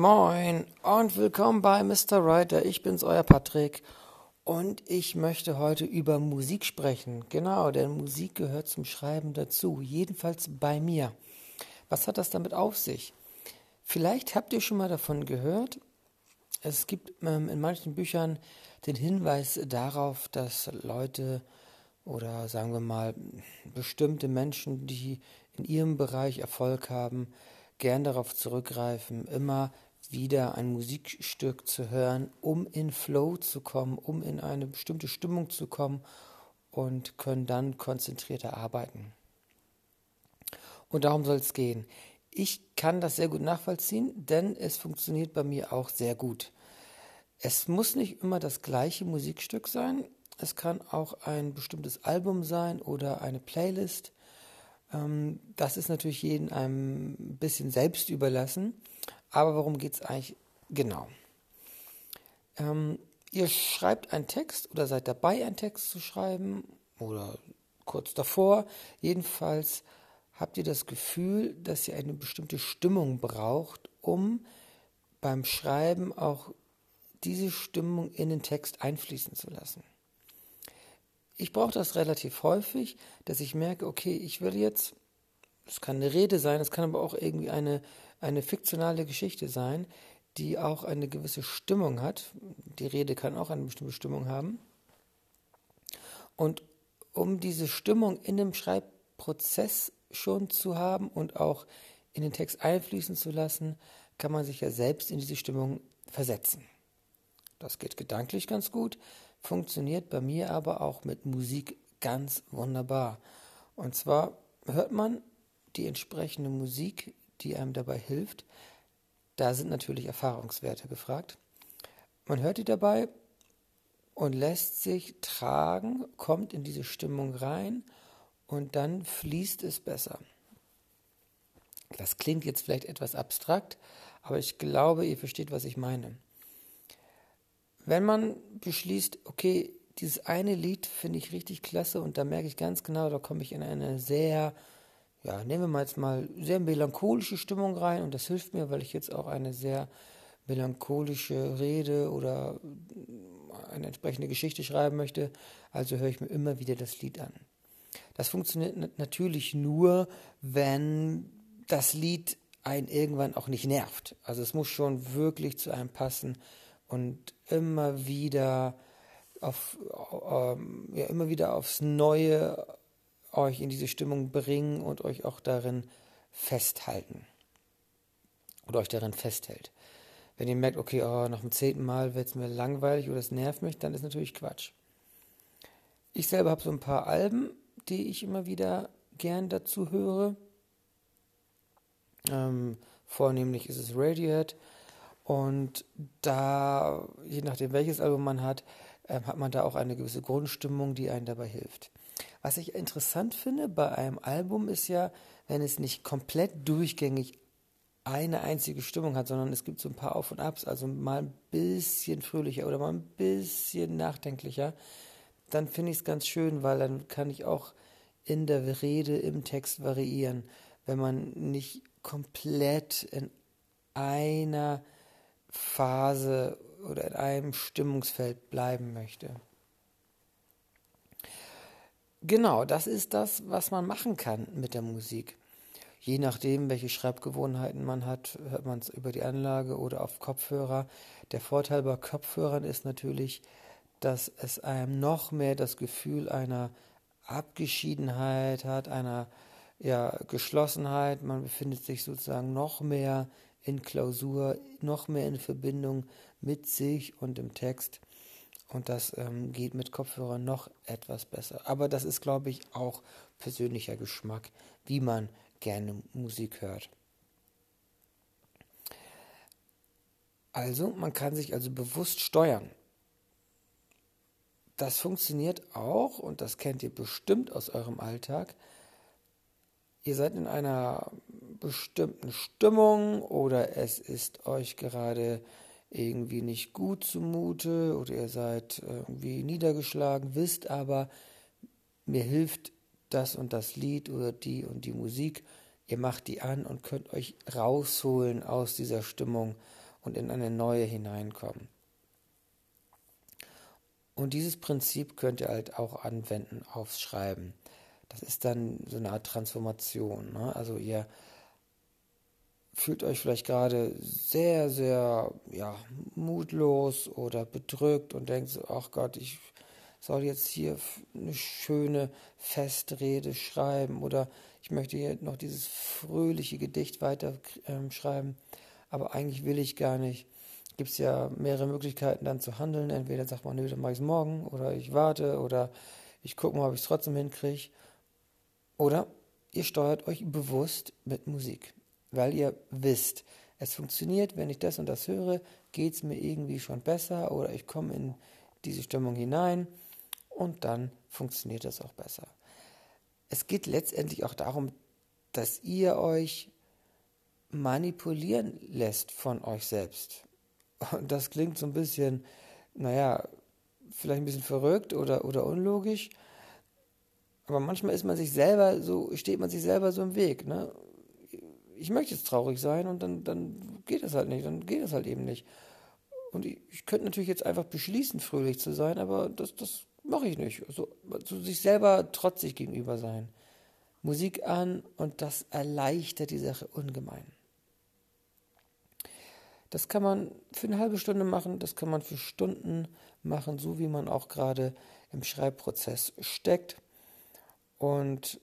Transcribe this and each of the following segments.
Moin und willkommen bei Mr. Writer. Ich bin's, euer Patrick. Und ich möchte heute über Musik sprechen. Genau, denn Musik gehört zum Schreiben dazu. Jedenfalls bei mir. Was hat das damit auf sich? Vielleicht habt ihr schon mal davon gehört. Es gibt ähm, in manchen Büchern den Hinweis darauf, dass Leute oder sagen wir mal bestimmte Menschen, die in ihrem Bereich Erfolg haben, gern darauf zurückgreifen, immer wieder ein Musikstück zu hören, um in Flow zu kommen, um in eine bestimmte Stimmung zu kommen und können dann konzentrierter arbeiten. Und darum soll es gehen. Ich kann das sehr gut nachvollziehen, denn es funktioniert bei mir auch sehr gut. Es muss nicht immer das gleiche Musikstück sein. Es kann auch ein bestimmtes Album sein oder eine Playlist. Ähm, das ist natürlich jedem ein bisschen selbst überlassen. Aber worum geht es eigentlich genau? Ähm, ihr schreibt einen Text oder seid dabei, einen Text zu schreiben oder kurz davor. Jedenfalls habt ihr das Gefühl, dass ihr eine bestimmte Stimmung braucht, um beim Schreiben auch diese Stimmung in den Text einfließen zu lassen. Ich brauche das relativ häufig, dass ich merke, okay, ich will jetzt, es kann eine Rede sein, es kann aber auch irgendwie eine eine fiktionale Geschichte sein, die auch eine gewisse Stimmung hat. Die Rede kann auch eine bestimmte Stimmung haben. Und um diese Stimmung in dem Schreibprozess schon zu haben und auch in den Text einfließen zu lassen, kann man sich ja selbst in diese Stimmung versetzen. Das geht gedanklich ganz gut, funktioniert bei mir aber auch mit Musik ganz wunderbar. Und zwar hört man die entsprechende Musik die einem dabei hilft. Da sind natürlich Erfahrungswerte gefragt. Man hört die dabei und lässt sich tragen, kommt in diese Stimmung rein und dann fließt es besser. Das klingt jetzt vielleicht etwas abstrakt, aber ich glaube, ihr versteht, was ich meine. Wenn man beschließt, okay, dieses eine Lied finde ich richtig klasse und da merke ich ganz genau, da komme ich in eine sehr ja, nehmen wir mal jetzt mal sehr melancholische Stimmung rein und das hilft mir, weil ich jetzt auch eine sehr melancholische Rede oder eine entsprechende Geschichte schreiben möchte. Also höre ich mir immer wieder das Lied an. Das funktioniert natürlich nur, wenn das Lied einen irgendwann auch nicht nervt. Also es muss schon wirklich zu einem passen und immer wieder auf, ähm, ja, immer wieder aufs Neue euch in diese Stimmung bringen und euch auch darin festhalten. Oder euch darin festhält. Wenn ihr merkt, okay, oh, nach dem zehnten Mal wird es mir langweilig oder es nervt mich, dann ist natürlich Quatsch. Ich selber habe so ein paar Alben, die ich immer wieder gern dazu höre. Ähm, vornehmlich ist es Radiohead. Und da, je nachdem welches Album man hat, äh, hat man da auch eine gewisse Grundstimmung, die einen dabei hilft. Was ich interessant finde bei einem Album ist ja, wenn es nicht komplett durchgängig eine einzige Stimmung hat, sondern es gibt so ein paar Auf und Abs, also mal ein bisschen fröhlicher oder mal ein bisschen nachdenklicher, dann finde ich es ganz schön, weil dann kann ich auch in der Rede, im Text variieren, wenn man nicht komplett in einer Phase oder in einem Stimmungsfeld bleiben möchte. Genau, das ist das, was man machen kann mit der Musik. Je nachdem, welche Schreibgewohnheiten man hat, hört man es über die Anlage oder auf Kopfhörer. Der Vorteil bei Kopfhörern ist natürlich, dass es einem noch mehr das Gefühl einer Abgeschiedenheit hat, einer ja, Geschlossenheit. Man befindet sich sozusagen noch mehr in Klausur, noch mehr in Verbindung mit sich und dem Text. Und das ähm, geht mit Kopfhörern noch etwas besser. Aber das ist, glaube ich, auch persönlicher Geschmack, wie man gerne Musik hört. Also, man kann sich also bewusst steuern. Das funktioniert auch, und das kennt ihr bestimmt aus eurem Alltag. Ihr seid in einer bestimmten Stimmung oder es ist euch gerade irgendwie nicht gut zumute oder ihr seid irgendwie niedergeschlagen, wisst aber, mir hilft das und das Lied oder die und die Musik. Ihr macht die an und könnt euch rausholen aus dieser Stimmung und in eine neue hineinkommen. Und dieses Prinzip könnt ihr halt auch anwenden aufs Schreiben. Das ist dann so eine Art Transformation. Ne? Also ihr fühlt euch vielleicht gerade sehr, sehr ja, mutlos oder bedrückt und denkt so, ach Gott, ich soll jetzt hier eine schöne Festrede schreiben oder ich möchte hier noch dieses fröhliche Gedicht weiter ähm, schreiben, aber eigentlich will ich gar nicht. Gibt es ja mehrere Möglichkeiten dann zu handeln. Entweder sagt man, nö, dann mache ich es morgen oder ich warte oder ich gucke mal, ob ich es trotzdem hinkriege. Oder ihr steuert euch bewusst mit Musik weil ihr wisst, es funktioniert, wenn ich das und das höre, geht es mir irgendwie schon besser oder ich komme in diese Stimmung hinein und dann funktioniert das auch besser. Es geht letztendlich auch darum, dass ihr euch manipulieren lässt von euch selbst. Und das klingt so ein bisschen, naja, vielleicht ein bisschen verrückt oder, oder unlogisch, aber manchmal ist man sich selber so, steht man sich selber so im Weg. Ne? Ich möchte jetzt traurig sein und dann, dann geht das halt nicht, dann geht das halt eben nicht. Und ich, ich könnte natürlich jetzt einfach beschließen, fröhlich zu sein, aber das, das mache ich nicht. Also, also sich selber trotzig gegenüber sein. Musik an und das erleichtert die Sache ungemein. Das kann man für eine halbe Stunde machen, das kann man für Stunden machen, so wie man auch gerade im Schreibprozess steckt. Und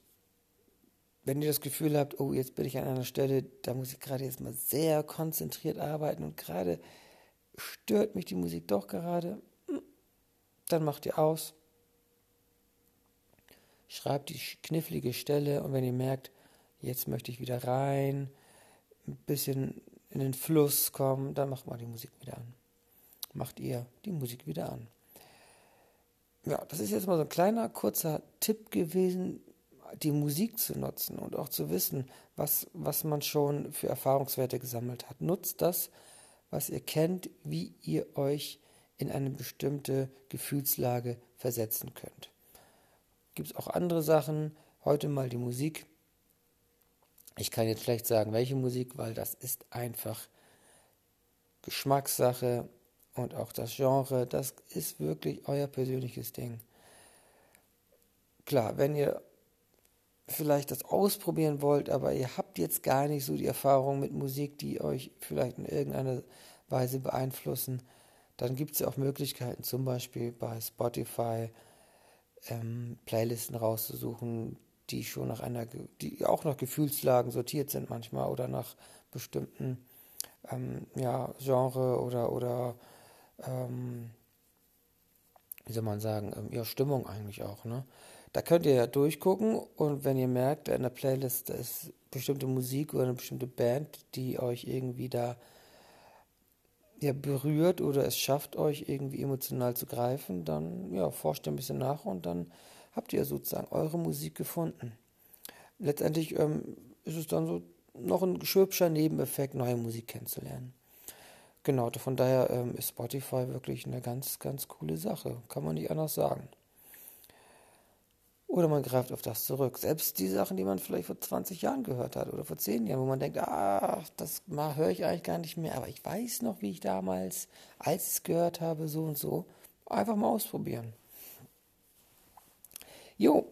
wenn ihr das Gefühl habt, oh, jetzt bin ich an einer Stelle, da muss ich gerade jetzt mal sehr konzentriert arbeiten und gerade stört mich die Musik doch gerade, hm, dann macht ihr aus, schreibt die knifflige Stelle und wenn ihr merkt, jetzt möchte ich wieder rein, ein bisschen in den Fluss kommen, dann macht mal die Musik wieder an. Macht ihr die Musik wieder an. Ja, das ist jetzt mal so ein kleiner, kurzer Tipp gewesen, die Musik zu nutzen und auch zu wissen, was, was man schon für Erfahrungswerte gesammelt hat. Nutzt das, was ihr kennt, wie ihr euch in eine bestimmte Gefühlslage versetzen könnt. Gibt es auch andere Sachen? Heute mal die Musik. Ich kann jetzt schlecht sagen, welche Musik, weil das ist einfach Geschmackssache und auch das Genre, das ist wirklich euer persönliches Ding. Klar, wenn ihr vielleicht das ausprobieren wollt, aber ihr habt jetzt gar nicht so die Erfahrung mit Musik, die euch vielleicht in irgendeiner Weise beeinflussen, dann gibt es ja auch Möglichkeiten, zum Beispiel bei Spotify ähm, Playlisten rauszusuchen, die schon nach einer, die auch nach Gefühlslagen sortiert sind manchmal oder nach bestimmten ähm, ja, Genre oder oder ähm, wie soll man sagen, ähm, ja, Stimmung eigentlich auch, ne? Da könnt ihr ja durchgucken und wenn ihr merkt, in der Playlist ist bestimmte Musik oder eine bestimmte Band, die euch irgendwie da ja, berührt oder es schafft, euch irgendwie emotional zu greifen, dann ja, forscht ihr ein bisschen nach und dann habt ihr sozusagen eure Musik gefunden. Letztendlich ähm, ist es dann so noch ein hübscher Nebeneffekt, neue Musik kennenzulernen. Genau, von daher ähm, ist Spotify wirklich eine ganz, ganz coole Sache. Kann man nicht anders sagen. Oder man greift auf das zurück. Selbst die Sachen, die man vielleicht vor 20 Jahren gehört hat oder vor 10 Jahren, wo man denkt, ah, das höre ich eigentlich gar nicht mehr, aber ich weiß noch, wie ich damals, als ich es gehört habe, so und so, einfach mal ausprobieren. Jo,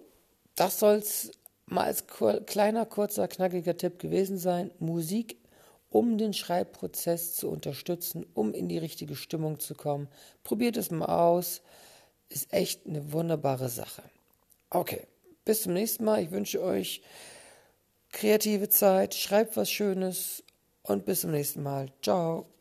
das soll es mal als kleiner, kurzer, knackiger Tipp gewesen sein. Musik, um den Schreibprozess zu unterstützen, um in die richtige Stimmung zu kommen. Probiert es mal aus. Ist echt eine wunderbare Sache. Okay, bis zum nächsten Mal. Ich wünsche euch kreative Zeit, schreibt was Schönes und bis zum nächsten Mal. Ciao.